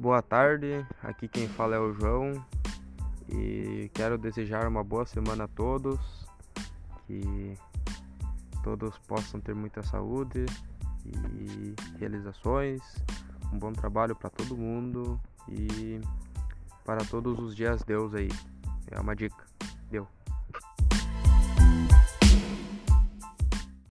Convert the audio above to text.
Boa tarde, aqui quem fala é o João e quero desejar uma boa semana a todos, que todos possam ter muita saúde e realizações, um bom trabalho para todo mundo e para todos os dias Deus aí. É uma dica. Deu.